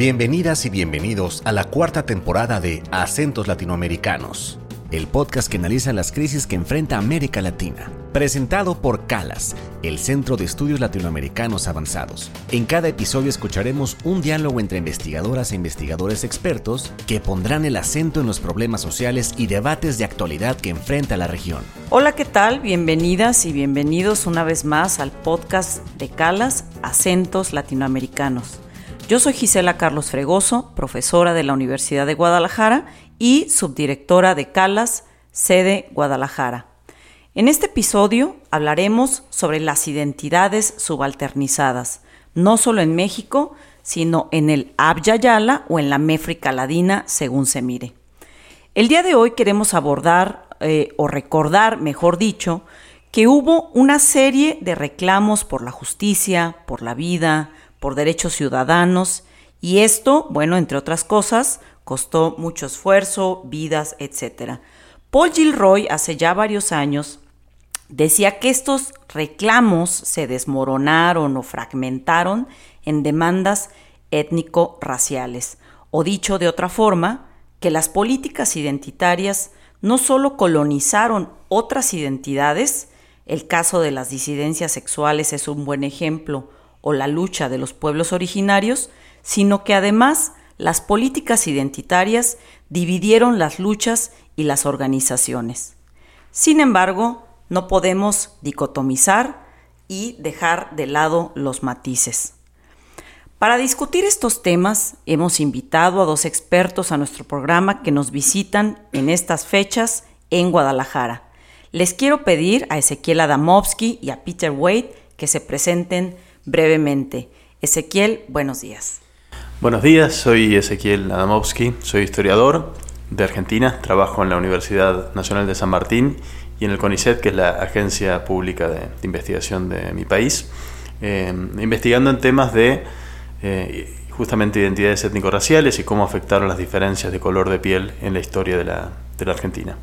Bienvenidas y bienvenidos a la cuarta temporada de Acentos Latinoamericanos, el podcast que analiza las crisis que enfrenta América Latina. Presentado por CALAS, el Centro de Estudios Latinoamericanos Avanzados. En cada episodio escucharemos un diálogo entre investigadoras e investigadores expertos que pondrán el acento en los problemas sociales y debates de actualidad que enfrenta la región. Hola, ¿qué tal? Bienvenidas y bienvenidos una vez más al podcast de CALAS, Acentos Latinoamericanos. Yo soy Gisela Carlos Fregoso, profesora de la Universidad de Guadalajara y subdirectora de CALAS, sede Guadalajara. En este episodio hablaremos sobre las identidades subalternizadas, no solo en México, sino en el Abya Yala o en la Méfrica Ladina, según se mire. El día de hoy queremos abordar, eh, o recordar, mejor dicho, que hubo una serie de reclamos por la justicia, por la vida, por derechos ciudadanos, y esto, bueno, entre otras cosas, costó mucho esfuerzo, vidas, etc. Paul Gilroy, hace ya varios años, decía que estos reclamos se desmoronaron o fragmentaron en demandas étnico-raciales, o dicho de otra forma, que las políticas identitarias no solo colonizaron otras identidades, el caso de las disidencias sexuales es un buen ejemplo, o la lucha de los pueblos originarios, sino que además las políticas identitarias dividieron las luchas y las organizaciones. Sin embargo, no podemos dicotomizar y dejar de lado los matices. Para discutir estos temas, hemos invitado a dos expertos a nuestro programa que nos visitan en estas fechas en Guadalajara. Les quiero pedir a Ezequiel Adamovsky y a Peter Wade que se presenten brevemente. Ezequiel, buenos días. Buenos días, soy Ezequiel Adamovsky, soy historiador de Argentina, trabajo en la Universidad Nacional de San Martín y en el CONICET, que es la agencia pública de, investigación de mi país, eh, investigando en temas de eh, justamente identidades étnico-raciales y cómo afectaron las diferencias de color de piel en la historia de la, de la Argentina.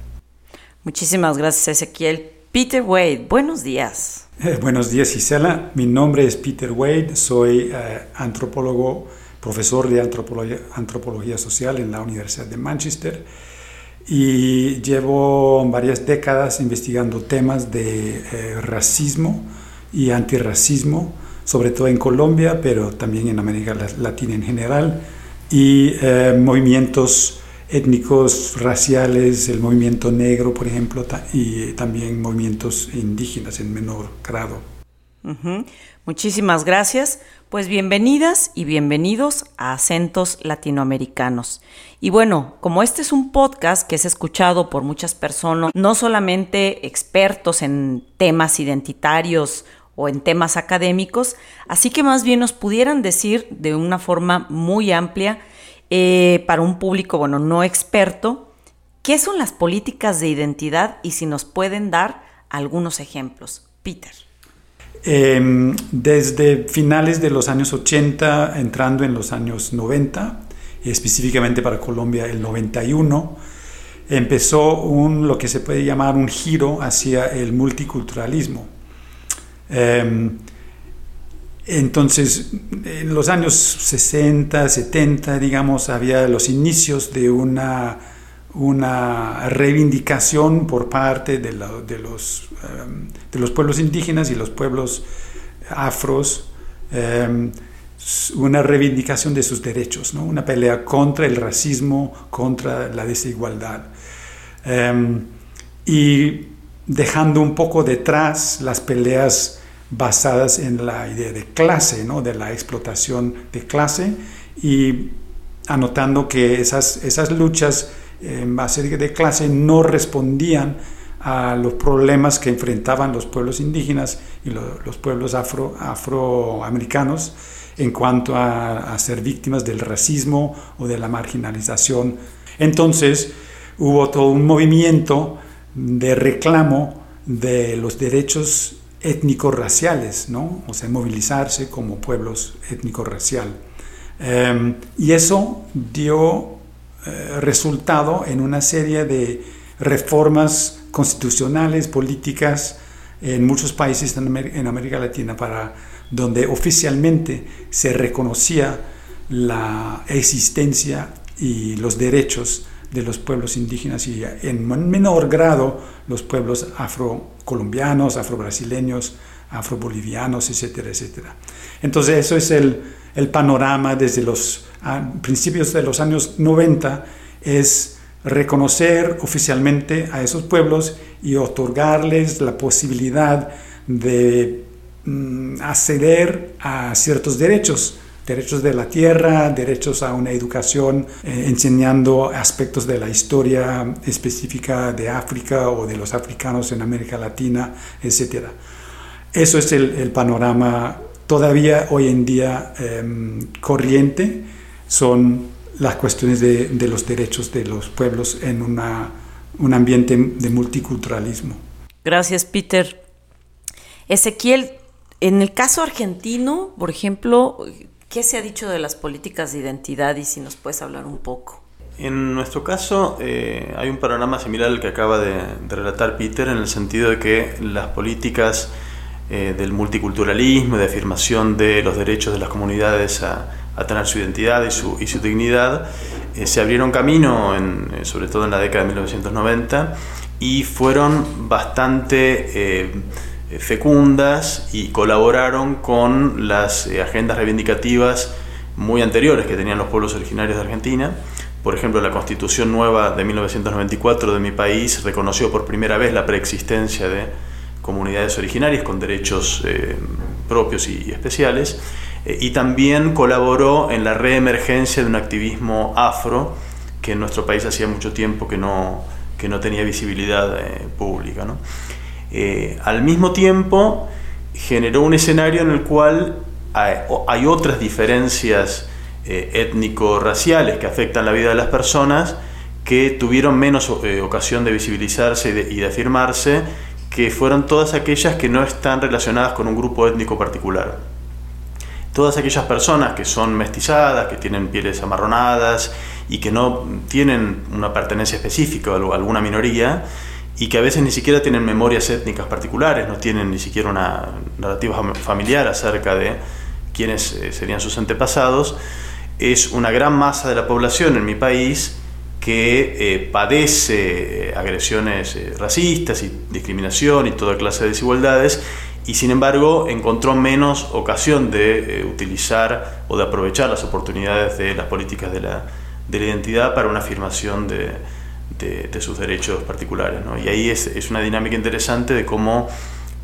Muchísimas gracias, Ezequiel. Peter Wade, buenos días. Eh, buenos días Gisela, mi nombre es Peter Wade, soy eh, antropólogo, profesor de antropología, antropología, social en la Universidad de Manchester y llevo varias décadas investigando temas de eh, racismo y antirracismo, sobre todo en Colombia, pero también en América Latina en general, y movimientos étnicos, raciales, el movimiento negro, por ejemplo, y también movimientos indígenas en menor grado. Muchísimas gracias. Pues bienvenidas y bienvenidos a Acentos Latinoamericanos. Y bueno, como este es un podcast que es escuchado por muchas personas, no solamente expertos en temas identitarios o en temas académicos, así que más bien nos pudieran decir de una forma muy amplia eh, para un público, bueno, no experto, ¿qué son las políticas de identidad y si nos pueden dar algunos ejemplos? Peter. Em, desde finales de los años 80, entrando en los años 90, específicamente para Colombia el 91, empezó un, lo que se puede llamar un giro hacia el multiculturalismo. Em, entonces, en los años 60, 70, digamos, había los inicios de una, una reivindicación por parte de, los, em, de los pueblos indígenas y los pueblos afros, em, una reivindicación de sus derechos, ¿no? una pelea contra el racismo, contra la desigualdad. Em, y dejando un poco detrás las peleas basadas en la idea de clase, ¿no? de la explotación de clase y anotando que esas, esas luchas en base de clase no respondían a los problemas que enfrentaban los pueblos indígenas y los pueblos afro, afroamericanos en cuanto a, a, ser víctimas del racismo o de la marginalización. Entonces hubo todo un movimiento de reclamo de los derechos étnico-raciales, ¿no? o sea, movilizarse como pueblos étnico-racial. Em, y eso dio eh, resultado en una serie de reformas constitucionales, políticas, en muchos países en América, Latina, para donde oficialmente se reconocía la existencia y los derechos de los pueblos indígenas y en menor grado los pueblos afrocolombianos, afrobrasileños, afrobolivianos, etcétera, etcétera. Entonces eso es el, el panorama desde los principios de los años 90, es reconocer oficialmente a esos pueblos y otorgarles la posibilidad de mm, acceder a ciertos derechos derechos de la tierra, derechos a una educación eh, enseñando aspectos de la historia específica de África o de los africanos en América Latina, etc. Eso es el, panorama todavía hoy en día em, corriente, son las cuestiones de, de, los derechos de los pueblos en una, un ambiente de multiculturalismo. Gracias, Peter. Ezequiel, en el caso argentino, por ejemplo, ¿Qué se ha dicho de las políticas de identidad y si nos puedes hablar un poco? En nuestro caso eh, hay un panorama similar al que acaba de, relatar Peter en el sentido de que las políticas eh, del multiculturalismo, de afirmación de los derechos de las comunidades a, tener su identidad y su, y su dignidad, eh, se abrieron camino, en, sobre todo en la década de 1990, y fueron bastante fecundas y colaboraron con las eh, agendas reivindicativas muy anteriores que tenían los pueblos originarios de Argentina. Por ejemplo, la Constitución nueva de 1994 de mi país reconoció por primera vez la preexistencia de comunidades originarias con derechos eh, propios y, especiales, y también colaboró en la reemergencia de un activismo afro que en nuestro país hacía mucho tiempo que no, que no tenía visibilidad pública. ¿no? Eh, al mismo tiempo generó un escenario en el cual hay, otras diferencias eh, étnico-raciales que afectan la vida de las personas que tuvieron menos eh, ocasión de visibilizarse y de, afirmarse, que fueron todas aquellas que no están relacionadas con un grupo étnico particular. Todas aquellas personas que son mestizadas, que tienen pieles amarronadas y que no tienen una pertenencia específica a alguna minoría, y que a veces ni siquiera tienen memorias étnicas particulares, no tienen ni siquiera una narrativa familiar acerca de quiénes eh, serían sus antepasados, es una gran masa de la población en mi país que eh, padece eh, agresiones racistas y discriminación y toda clase de desigualdades y sin embargo encontró menos ocasión de utilizar o de aprovechar las oportunidades de las políticas de la, de la identidad para una afirmación de, de, sus derechos particulares. Y ahí es, es, una dinámica interesante de cómo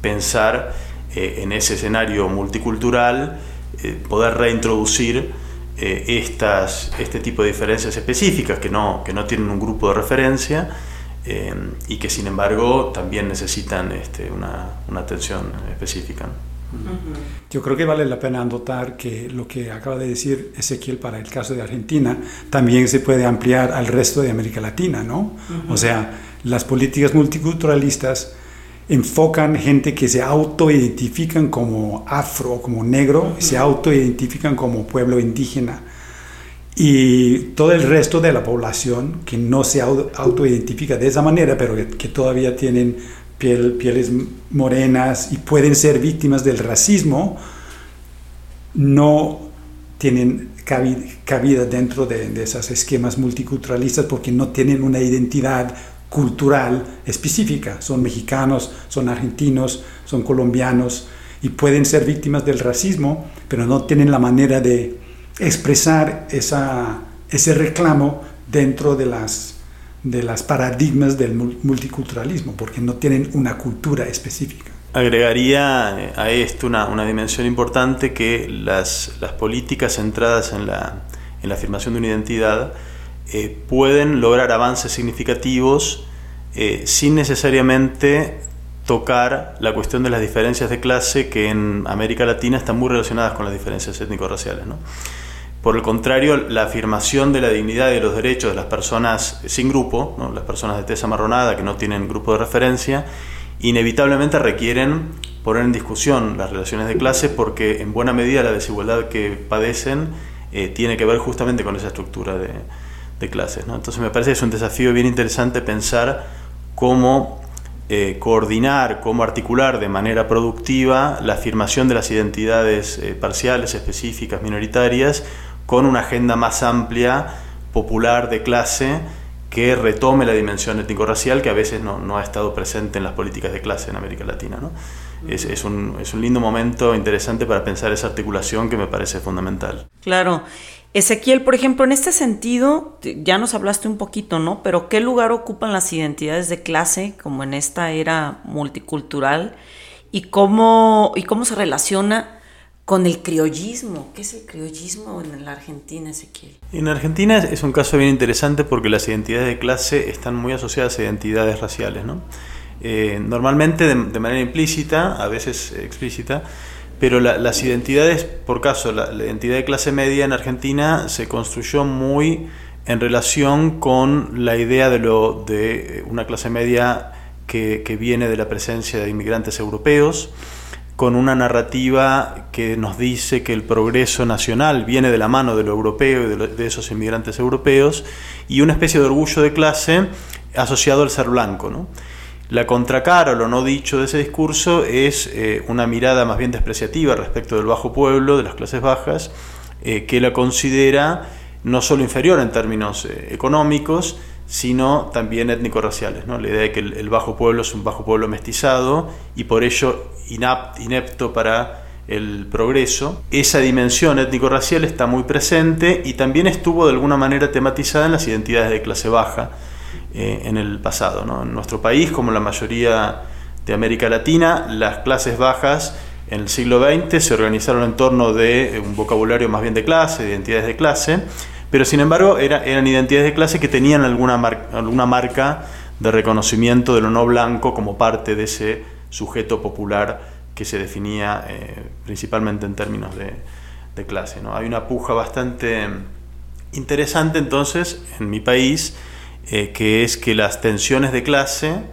pensar eh, en ese escenario multicultural, eh, poder reintroducir eh, estas, este tipo de diferencias específicas que no, que no tienen un grupo de referencia y que sin embargo también necesitan este, una, una atención específica. Yo creo que vale la pena anotar que lo que acaba de decir Ezequiel para el caso de Argentina también se puede ampliar al resto de América Latina, ¿no? O sea, las políticas multiculturalistas enfocan gente que se autoidentifican como afro, como negro, se autoidentifican como pueblo indígena. Y todo el resto de la población que no se autoidentifica de esa manera, pero que todavía tienen pieles morenas y pueden ser víctimas del racismo, no tienen cabida dentro de, de esos esquemas multiculturalistas porque no tienen una identidad cultural específica. Son mexicanos, son argentinos, son colombianos y pueden ser víctimas del racismo, pero no tienen la manera de expresar esa, ese reclamo dentro de las de las paradigmas del multiculturalismo, porque no tienen una cultura específica. Agregaría eh, a esto una, una dimensión importante que las, las, políticas centradas en la, en la afirmación de una identidad eh, pueden lograr avances significativos eh, sin necesariamente tocar la cuestión de las diferencias de clase que en América Latina están muy relacionadas con las diferencias étnico-raciales. ¿no? Por el contrario, la afirmación de la dignidad y de los derechos de las personas sin grupo, las personas de tez amarronada que no tienen grupo de referencia, inevitablemente requieren poner en discusión las relaciones de clase porque en buena medida la desigualdad que padecen eh, tiene que ver justamente con esa estructura de, clases. Entonces me parece que es un desafío bien interesante pensar cómo eh, coordinar, cómo articular de manera productiva la afirmación de las identidades eh, parciales, específicas, minoritarias, con una agenda más amplia, popular, de clase, que retome la dimensión étnico-racial que a veces no, ha estado presente en las políticas de clase en América Latina. ¿no? Es, es, un, es un lindo momento interesante para pensar esa articulación que me parece fundamental. Claro. Ezequiel, por ejemplo, en este sentido, ya nos hablaste un poquito, ¿no? Pero ¿qué lugar ocupan las identidades de clase como en esta era multicultural? ¿Y cómo, y cómo se relaciona con el criollismo? ¿Qué es el criollismo en la Argentina, Ezequiel? En Argentina es un caso bien interesante porque las identidades de clase están muy asociadas a identidades raciales, ¿no? Eh, normalmente de, de manera implícita, a veces explícita, pero las identidades, por caso, la, identidad de clase media en Argentina se construyó muy en relación con la idea de, lo, de una clase media que, viene de la presencia de inmigrantes europeos, con una narrativa que nos dice que el progreso nacional viene de la mano de lo europeo y de, esos inmigrantes europeos, y una especie de orgullo de clase asociado al ser blanco. La contracara o lo no dicho de ese discurso es eh, una mirada más bien despreciativa respecto del bajo pueblo, de las clases bajas, eh, que la considera no solo inferior en términos eh, económicos, sino también étnico-raciales. ¿no? La idea de que el, bajo pueblo es un bajo pueblo mestizado y por ello inepto para el progreso. Esa dimensión étnico-racial está muy presente y también estuvo de alguna manera tematizada en las identidades de clase baja eh, en el pasado. En nuestro país, como la mayoría de América Latina, las clases bajas en el siglo XX se organizaron en torno de un vocabulario más bien de clase, de identidades de clase, pero sin embargo eran identidades de clase que tenían alguna, alguna marca de reconocimiento de lo no blanco como parte de ese sujeto popular que se definía eh, principalmente en términos de, de clase. ¿no? Hay una puja bastante interesante entonces en mi país eh, que es que las tensiones de clase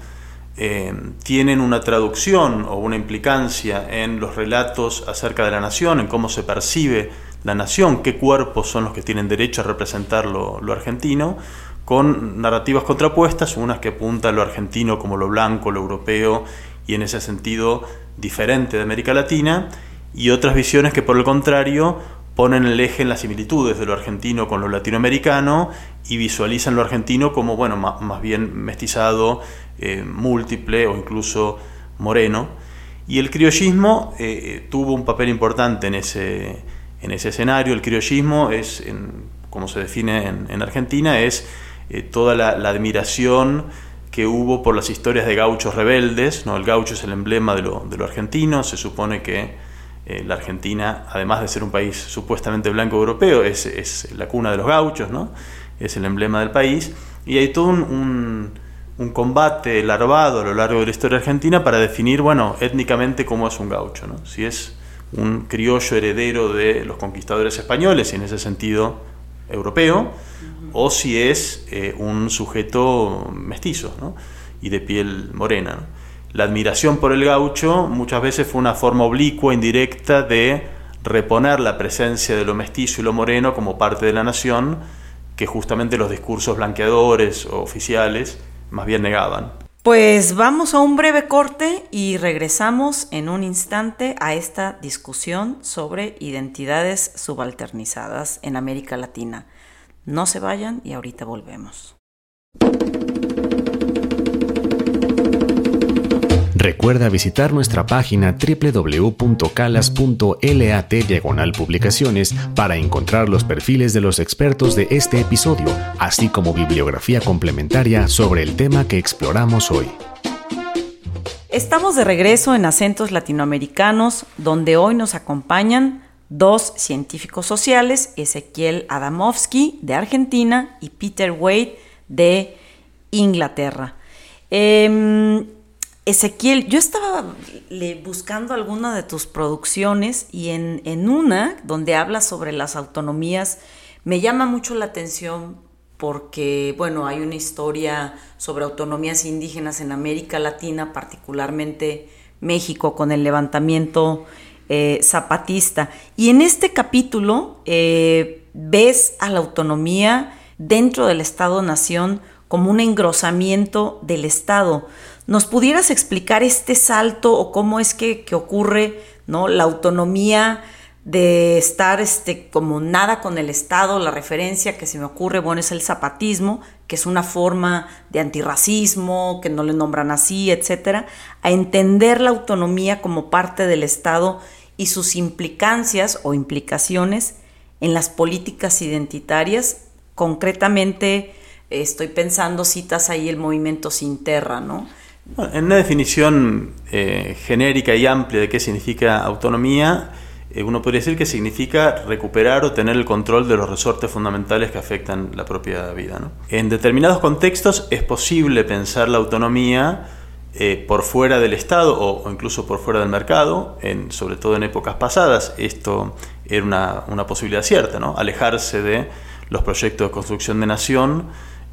eh, tienen una traducción o una implicancia en los relatos acerca de la nación, en cómo se percibe la nación, qué cuerpos son los que tienen derecho a representar lo, argentino, con narrativas contrapuestas, unas que apuntan lo argentino como lo blanco, lo europeo, y en ese sentido diferente de América Latina, y otras visiones que por el contrario ponen el eje en las similitudes de lo argentino con lo latinoamericano y visualizan lo argentino como, bueno, más, bien mestizado, eh, múltiple o incluso moreno. Y el criollismo eh, tuvo un papel importante en ese, en ese escenario. El criollismo es, como se define en, Argentina, es eh, toda la, admiración que hubo por las historias de gauchos rebeldes. ¿no? El gaucho es el emblema de lo, de lo argentino, se supone que eh, la Argentina, además de ser un país supuestamente blanco europeo, es, la cuna de los gauchos, ¿no? es el emblema del país, y hay todo un, combate larvado a lo largo de la historia argentina para definir, bueno, étnicamente cómo es un gaucho, ¿no? si es un criollo heredero de los conquistadores españoles y en ese sentido europeo, o si es eh, un sujeto mestizo y de piel morena. La admiración por el gaucho muchas veces fue una forma oblicua, indirecta, de reponer la presencia de lo mestizo y lo moreno como parte de la nación, que justamente los discursos blanqueadores o oficiales más bien negaban. Pues vamos a un breve corte y regresamos en un instante a esta discusión sobre identidades subalternizadas en América Latina. No se vayan y ahorita volvemos. Recuerda visitar nuestra página www.calas.lat diagonal publicaciones para encontrar los perfiles de los expertos de este episodio, así como bibliografía complementaria sobre el tema que exploramos hoy. Estamos de regreso en Acentos Latinoamericanos, donde hoy nos acompañan dos científicos sociales, Ezequiel Adamovsky de Argentina y Peter Wade de Inglaterra. Em, Ezequiel, yo estaba buscando alguna de tus producciones y en, una donde hablas sobre las autonomías me llama mucho la atención porque, bueno, hay una historia sobre autonomías indígenas en América Latina, particularmente México, con el levantamiento eh, zapatista. Y en este capítulo eh, ves a la autonomía dentro del Estado-Nación como un engrosamiento del Estado. ¿Nos pudieras explicar este salto o cómo es que, ocurre ¿no? la autonomía de estar este, como nada con el Estado. La referencia que se me ocurre, bueno, es el zapatismo, que es una forma de antirracismo, que no le nombran así, etcétera, a entender la autonomía como parte del Estado y sus implicancias o implicaciones en las políticas identitarias. Concretamente, estoy pensando, citas ahí el movimiento Sinterra, ¿no? En una definición eh, genérica y amplia de qué significa autonomía, eh, uno podría decir que significa recuperar o tener el control de los resortes fundamentales que afectan la propia vida. En determinados contextos es posible pensar la autonomía eh, por fuera del Estado o, incluso por fuera del mercado, en, sobre todo en épocas pasadas. Esto era una, una posibilidad cierta, ¿no? alejarse de los proyectos de construcción de nación,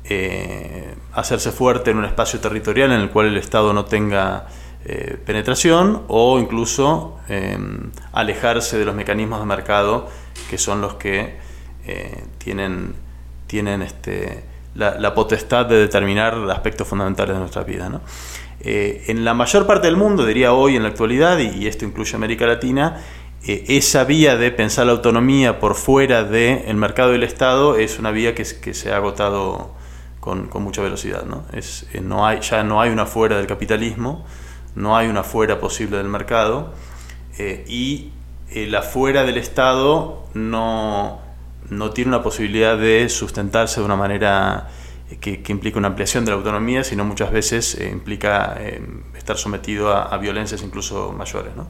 eh, hacerse fuerte en un espacio territorial en el cual el Estado no tenga eh, penetración o incluso em, alejarse de los mecanismos de mercado que son los que eh, tienen, tienen este, la, potestad de determinar aspectos fundamentales de nuestra vida. Eh, en la mayor parte del mundo, diría hoy en la actualidad, y, esto incluye América Latina, esa vía de pensar la autonomía por fuera del mercado del Estado es una vía que se ha agotado con, mucha velocidad. ¿no? Es, no hay, ya no hay una fuera del capitalismo, no hay una fuera posible del mercado eh, y eh, la fuera del Estado no, no, tiene una posibilidad de sustentarse de una manera eh, que, que implica una ampliación de la autonomía, sino muchas veces implica estar sometido a, violencias incluso mayores. ¿no?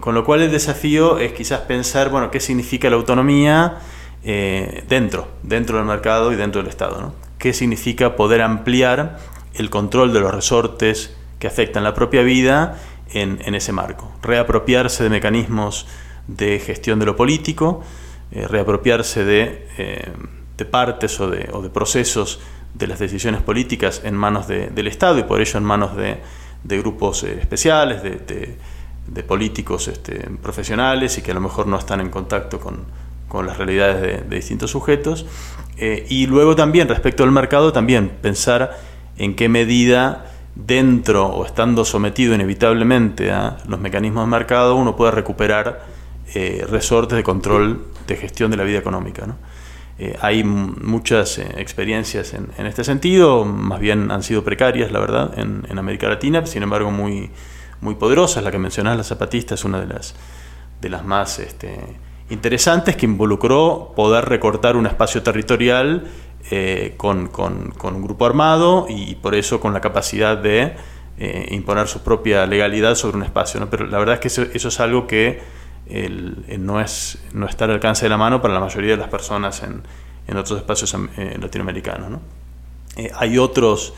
con lo cual el desafío es quizás pensar, bueno, qué significa la autonomía dentro, dentro del mercado y dentro del Estado. ¿no? ¿Qué significa poder ampliar el control de los resortes que afectan la propia vida en, ese marco. Reapropiarse de mecanismos de gestión de lo político, eh, reapropiarse de, eh, partes o de, o de, procesos de las decisiones políticas en manos del Estado y por ello en manos de, grupos eh, especiales, de, políticos este, profesionales y que a lo mejor no están en contacto con, con las realidades de, distintos sujetos. Y luego también respecto al mercado, también pensar en qué medida dentro o estando sometido inevitablemente a los mecanismos de mercado, uno puede recuperar eh, resortes de control de gestión de la vida económica. Eh, hay muchas eh, experiencias en, este sentido, más bien han sido precarias, la verdad, en, América Latina, sin embargo muy, muy poderosas. La que mencionás, la zapatista, es una de las, de las más este, interesantes que involucró poder recortar un espacio territorial eh, con, un grupo armado y por eso con la capacidad de eh, imponer su propia legalidad sobre un espacio. Pero la verdad es que eso, es algo que no, es, no está al alcance de la mano para la mayoría de las personas en, otros espacios eh, latinoamericanos. hay otros,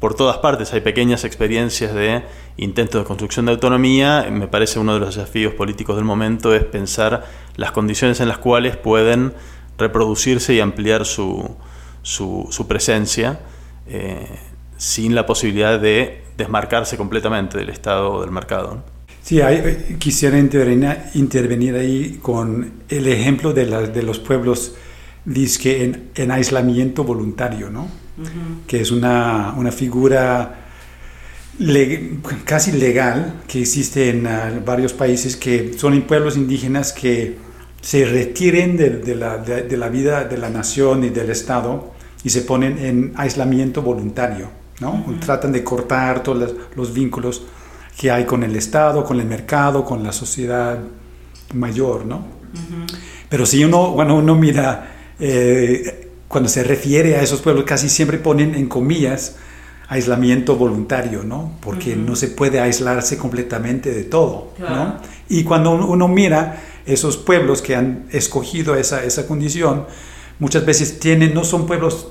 por todas partes, hay pequeñas experiencias de intentos de construcción de autonomía. Me parece uno de los desafíos políticos del momento es pensar las condiciones en las cuales pueden reproducirse y ampliar su, su, presencia eh, sin la posibilidad de desmarcarse completamente del Estado o del mercado. Sí, eh, quisiera intervenir, ahí con el ejemplo de, de los pueblos disque en, en, aislamiento voluntario, ¿no? Que es una, una figura casi legal que existe en uh, varios países que son pueblos indígenas que se retiren de, la, de, la, vida de la nación y del Estado y se ponen en aislamiento voluntario, ¿no? Tratan de cortar todos los, vínculos que hay con el Estado, con el mercado, con la sociedad mayor, ¿no? Pero si uno, bueno, uno mira, eh, cuando se refiere a esos pueblos, casi siempre ponen en comillas aislamiento voluntario, ¿no? Porque no se puede aislarse completamente de todo, ¿no? Y cuando uno mira esos pueblos que han escogido esa, esa condición, muchas veces tienen, no son pueblos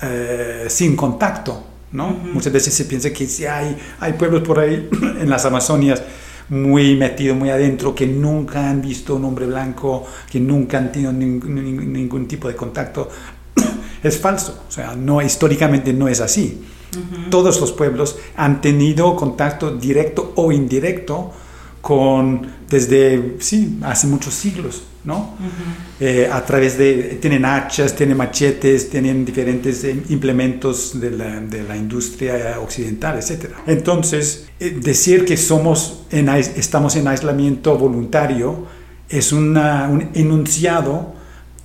eh, sin contacto, ¿no? Muchas veces se piensa que si hay, hay pueblos por ahí en las Amazonias muy metidos, muy adentro, que nunca han visto un hombre blanco, que nunca han tenido ningún tipo de contacto. es falso, o sea, no, históricamente no es así. Todos los pueblos han tenido contacto directo o indirecto con, desde, sí, hace muchos siglos. ¿No? Eh, a través de, tienen hachas, tienen machetes, tienen diferentes eh, implementos de la, de la industria occidental, etc. Entonces, eh, decir que somos en, estamos en aislamiento voluntario es una, un enunciado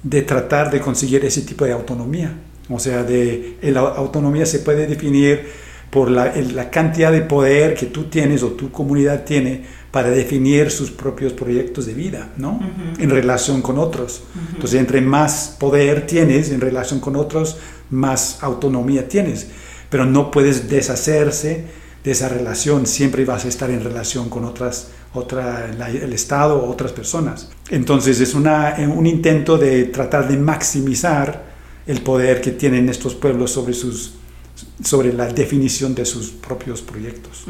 de tratar de conseguir ese tipo de autonomía. O sea, de, la autonomía se puede definir por la, la, cantidad de poder que tú tienes o tu comunidad tiene para definir sus propios proyectos de vida, ¿no? En relación con otros. Entonces, entre más poder tienes en relación con otros, más autonomía tienes. Pero no puedes deshacerse de esa relación, siempre vas a estar en relación con otras, otra, el Estado o otras personas. Entonces, es una, un intento de tratar de maximizar el poder que tienen estos pueblos sobre sus sobre la definición de sus propios proyectos.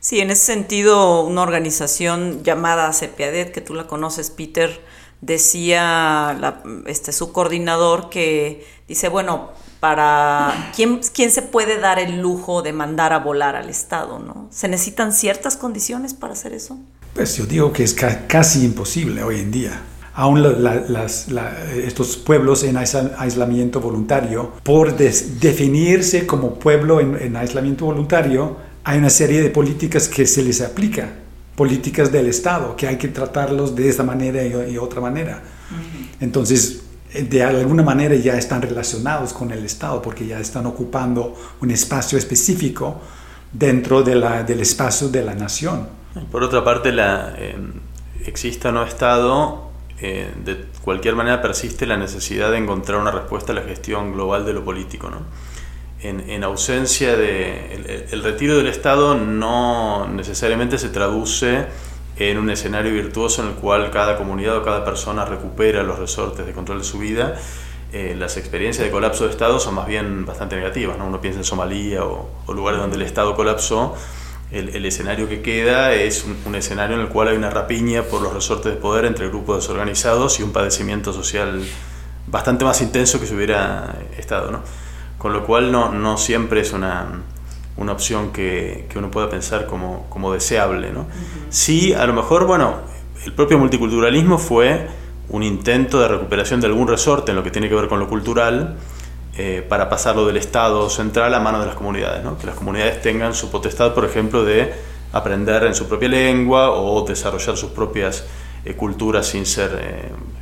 Sí, en ese sentido, una organización llamada CEPIADET, que tú la conoces, Peter, decía este, su coordinador que dice, bueno, para ¿quién, quién se puede dar el lujo de mandar a volar al Estado, ¿no? ¿Se necesitan ciertas condiciones para hacer eso? Pues yo digo que es casi imposible hoy en día aún estos pueblos en aislamiento voluntario, por definirse como pueblo en, aislamiento voluntario, hay una serie de políticas que se les aplica, políticas del Estado, que hay que tratarlos de esta manera y, otra manera. Entonces, de alguna manera ya están relacionados con el Estado, porque ya están ocupando un espacio específico dentro de del espacio de la nación. Por otra parte, la, eh, existe o no Estado, eh, de cualquier manera persiste la necesidad de encontrar una respuesta a la gestión global de lo político. ¿no? En, ausencia de... El, retiro del Estado no necesariamente se traduce en un escenario virtuoso en el cual cada comunidad o cada persona recupera los resortes de control de su vida. Eh, las experiencias de colapso de Estado son más bien bastante negativas. ¿no? Uno piensa en Somalia o, o lugares donde el Estado colapsó el, escenario que queda es un, escenario en el cual hay una rapiña por los resortes de poder entre grupos desorganizados y un padecimiento social bastante más intenso que si hubiera estado. ¿no? Con lo cual no, no siempre es una, una opción que, que, uno pueda pensar como, como deseable. ¿no? Sí, a lo mejor, bueno, el propio multiculturalismo fue un intento de recuperación de algún resorte en lo que tiene que ver con lo cultural, eh, para pasarlo del Estado central a mano de las comunidades, ¿no? que las comunidades tengan su potestad, por ejemplo, de aprender en su propia lengua o desarrollar sus propias eh, culturas sin ser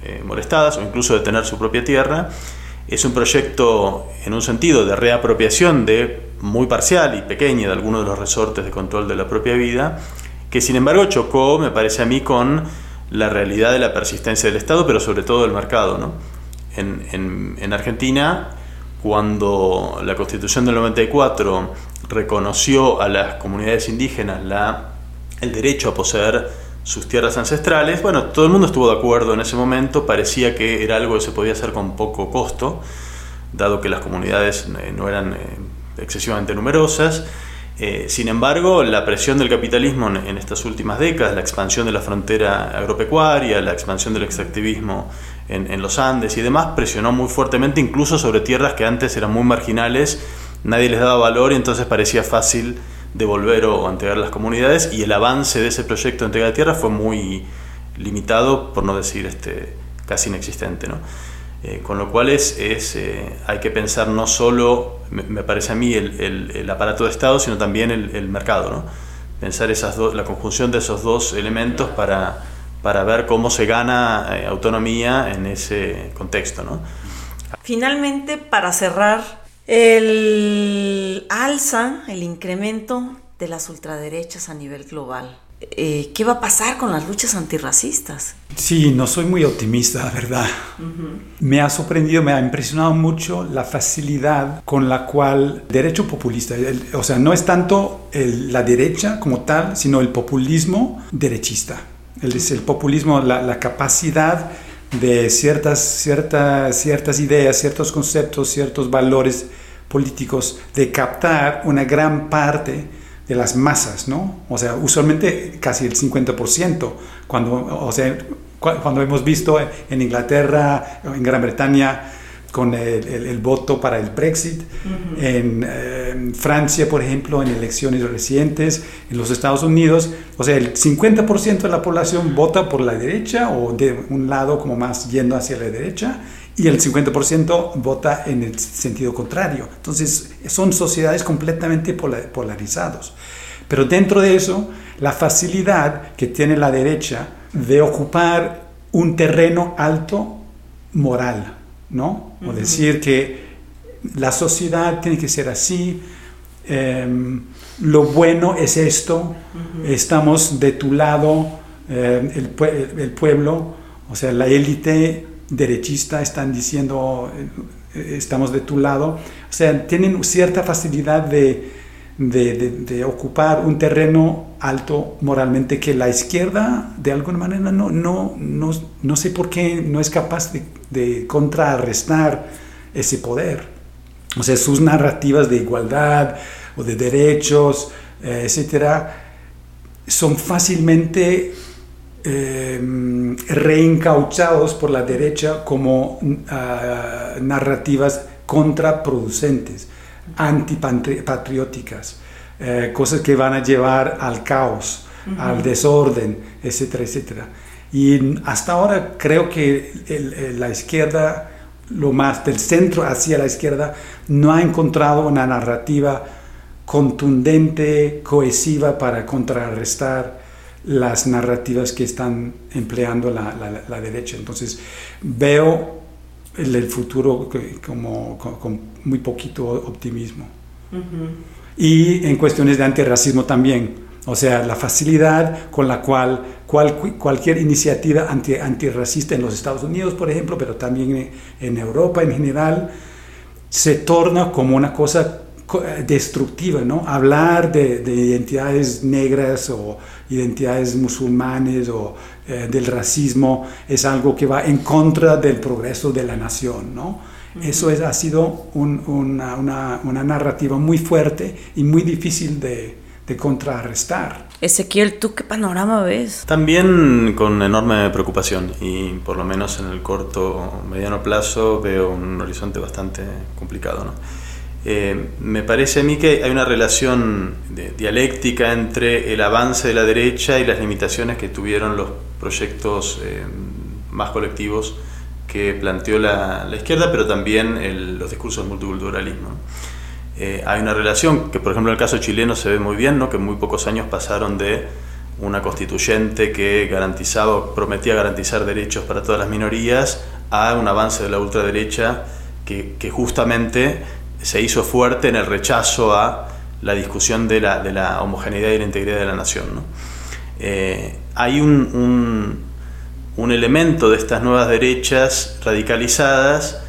eh, molestadas o incluso de tener su propia tierra. Es un proyecto en un sentido de reapropiación de muy parcial y pequeña de algunos de los resortes de control de la propia vida, que sin embargo chocó, me parece a mí, con la realidad de la persistencia del Estado, pero sobre todo del mercado. ¿no? En, en, en Argentina, cuando la Constitución del 94 reconoció a las comunidades indígenas el derecho a poseer sus tierras ancestrales, bueno, todo el mundo estuvo de acuerdo en ese momento, parecía que era algo que se podía hacer con poco costo, dado que las comunidades eh, no eran eh, excesivamente numerosas. Eh, sin embargo, la presión del capitalismo en, estas últimas décadas, la expansión de la frontera agropecuaria, la expansión del extractivismo en, los Andes y demás, presionó muy fuertemente incluso sobre tierras que antes eran muy marginales, nadie les daba valor y entonces parecía fácil devolver o entregar las comunidades y el avance de ese proyecto de entrega de tierra fue muy limitado, por no decir este, casi inexistente. ¿no? Eh, con lo cual es, eh, hay que pensar no solo, me, parece a mí, el, aparato de Estado, sino también el, mercado. ¿no? Pensar esas la conjunción de esos dos elementos para para ver cómo se gana eh, autonomía en ese contexto. ¿no? Finalmente, para cerrar, el alza, el incremento de las ultraderechas a nivel global. Eh, ¿Qué va a pasar con las luchas antirracistas? Sí, no soy muy optimista, la verdad. Me ha sorprendido, me ha impresionado mucho la facilidad con la cual derecho populista, o sea, no es tanto la derecha como tal, sino el populismo derechista el, el populismo, la, capacidad de ciertas, ciertas, ciertas ideas, ciertos conceptos, ciertos valores políticos, de captar una gran parte de las masas, ¿no? O sea, usualmente casi el 50%, cuando, o sea, cuando hemos visto en Inglaterra, en Gran Bretaña, con el, voto para el Brexit, en, en, Francia, por ejemplo, en elecciones recientes, en los Estados Unidos, o sea, el 50% de la población vota por la derecha o de un lado como más yendo hacia la derecha y el 50% vota en el sentido contrario. Entonces, son sociedades completamente polarizadas. Pero dentro de eso, la facilidad que tiene la derecha de ocupar un terreno alto moral, ¿no? O decir que la sociedad tiene que ser así, em, lo bueno es esto, estamos de tu lado, em, el, pueblo, o sea, la élite derechista están diciendo eh, estamos de tu lado, o sea, tienen cierta facilidad de, de, ocupar un terreno alto moralmente que la izquierda de alguna manera no, no, no, no sé por qué no es capaz de, contrarrestar ese poder. O sea, sus narrativas de igualdad o de derechos, eh, etcétera, son fácilmente eh, reencauchados por la derecha como ah, narrativas contraproducentes antipatrióticas, eh, cosas que van a llevar al caos, al desorden, etcétera, etcétera. Y hasta ahora creo que la izquierda, lo más del centro hacia la izquierda, no ha encontrado una narrativa contundente, cohesiva para contrarrestar las narrativas que están empleando la, derecha. Entonces veo el, futuro como, con muy poquito optimismo. Y en cuestiones de antirracismo también. O sea, la facilidad con la cual cualquier iniciativa anti, antirracista en los Estados Unidos, por ejemplo, pero también en Europa en general, se torna como una cosa destructiva, ¿no? Hablar de, identidades negras o identidades musulmanes o eh, del racismo es algo que va en contra del progreso de la nación, ¿no? Eso es, ha sido una, una, narrativa muy fuerte y muy difícil de, de contrarrestar. Ezequiel, ¿tú qué panorama ves? También con enorme preocupación y por lo menos en el corto mediano plazo veo un horizonte bastante complicado. ¿no? Eh, me parece a mí que hay una relación dialéctica entre el avance de la derecha y las limitaciones que tuvieron los proyectos eh, más colectivos que planteó la, izquierda, pero también los discursos del multiculturalismo. Eh, hay una relación que, por ejemplo, en el caso chileno se ve muy bien, ¿no? que muy pocos años pasaron de una constituyente que garantizaba, prometía garantizar derechos para todas las minorías, a un avance de la ultraderecha que, justamente se hizo fuerte en el rechazo a la discusión de la, homogeneidad y la integridad de la nación. Eh, hay un elemento de estas nuevas derechas radicalizadas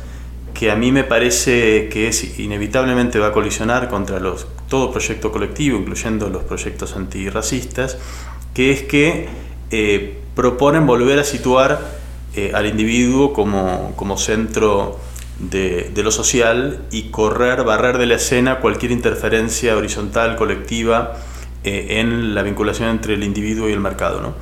que a mí me parece que es inevitablemente va a colisionar contra los, todo proyecto colectivo, incluyendo los proyectos antirracistas, que es que eh, proponen volver a situar eh, al individuo como, como centro de, lo social y correr, barrer de la escena cualquier interferencia horizontal, colectiva, eh, en la vinculación entre el individuo y el mercado. ¿no?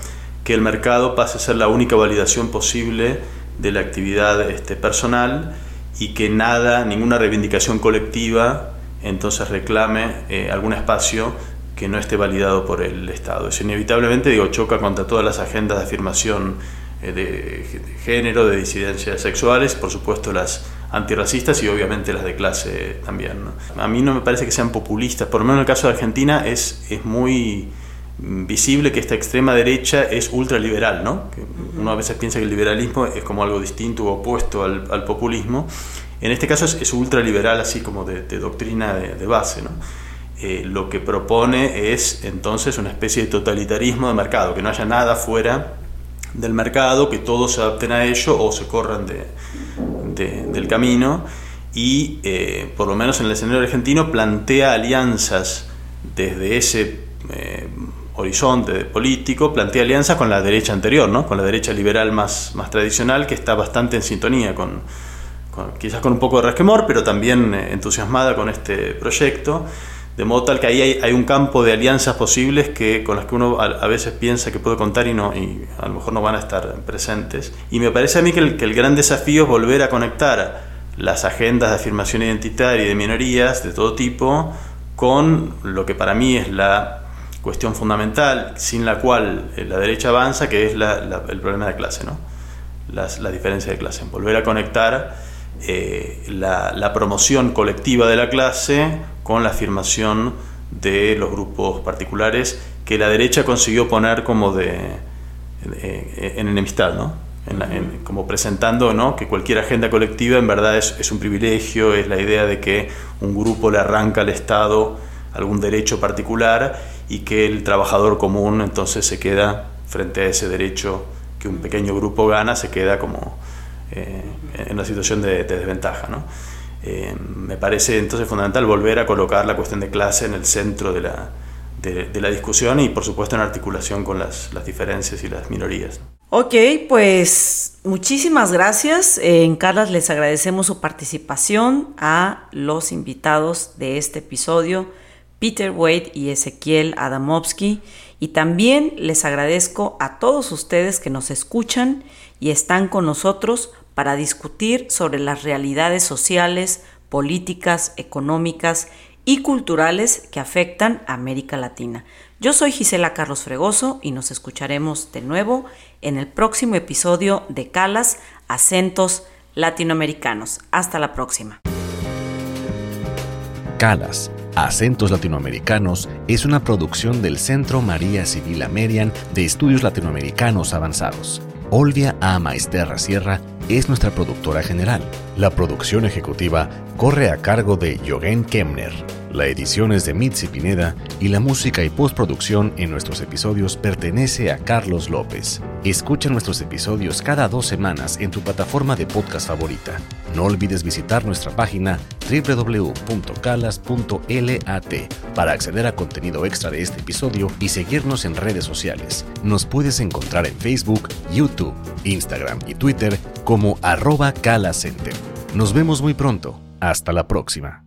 que el mercado pase a ser la única validación posible de la actividad este, personal y que nada, ninguna reivindicación colectiva entonces reclame eh, algún espacio que no esté validado por el Estado. Eso inevitablemente digo, choca contra todas las agendas de afirmación eh, de, género, de disidencias sexuales, por supuesto las antirracistas y obviamente las de clase también. A mí no me parece que sean populistas, por lo menos en el caso de Argentina es, es muy visible que esta extrema derecha es ultraliberal, ¿no? Que uno a veces piensa que el liberalismo es como algo distinto o opuesto al, populismo. En este caso es, ultraliberal así como de, doctrina de, base, ¿no? Eh, lo que propone es entonces una especie de totalitarismo de mercado, que no haya nada fuera del mercado, que todos se adapten a ello o se corran del camino y eh, por lo menos en el escenario argentino plantea alianzas desde ese eh, horizonte político, plantea alianzas con la derecha anterior, ¿no? con la derecha liberal más, más tradicional, que está bastante en sintonía con, quizás con un poco de resquemor, pero también eh, entusiasmada con este proyecto. De modo tal que ahí hay, un campo de alianzas posibles que, con las que uno a, veces piensa que puede contar y, no, y a lo mejor no van a estar presentes. Y me parece a mí que el, que el gran desafío es volver a conectar las agendas de afirmación identitaria y de minorías de todo tipo con lo que para mí es la cuestión fundamental sin la cual eh, la derecha avanza, que es el problema de clase, ¿no? la diferencia de clase. Volver a conectar eh, la, promoción colectiva de la clase con la afirmación de los grupos particulares que la derecha consiguió poner como de, en enemistad, ¿no? como presentando ¿no? que cualquier agenda colectiva en verdad es, es, un privilegio, es la idea de que un grupo le arranca al Estado algún derecho particular y que el trabajador común entonces se queda frente a ese derecho que un pequeño grupo gana, se queda como eh, en una situación de, desventaja. ¿no? Eh, me parece entonces fundamental volver a colocar la cuestión de clase en el centro de la, de, la discusión y por supuesto en articulación con las, las diferencias y las minorías. Ok, pues muchísimas gracias. En Carlas les agradecemos su participación a los invitados de este episodio, Peter Wade y Ezequiel Adamovsky. Y también les agradezco a todos ustedes que nos escuchan y están con nosotros para discutir sobre las realidades sociales, políticas, económicas y culturales que afectan a América Latina. Yo soy Gisela Carlos Fregoso y nos escucharemos de nuevo en el próximo episodio de Calas, Acentos Latinoamericanos. Hasta la próxima. Calas Acentos Latinoamericanos es una producción del Centro María Civil Amerian de Estudios Latinoamericanos Avanzados. Olvia A. Maesterra Sierra es nuestra productora general. La producción ejecutiva corre a cargo de Jogen Kemner. La edición es de Mitzi Pineda y la música y postproducción en nuestros episodios pertenece a Carlos López. Escucha nuestros episodios cada dos semanas en tu plataforma de podcast favorita. No olvides visitar nuestra página www.calas.lat para acceder a contenido extra de este episodio y seguirnos en redes sociales. Nos puedes encontrar en Facebook, YouTube, Instagram y Twitter como arroba calacenter. Nos vemos muy pronto. Hasta la próxima.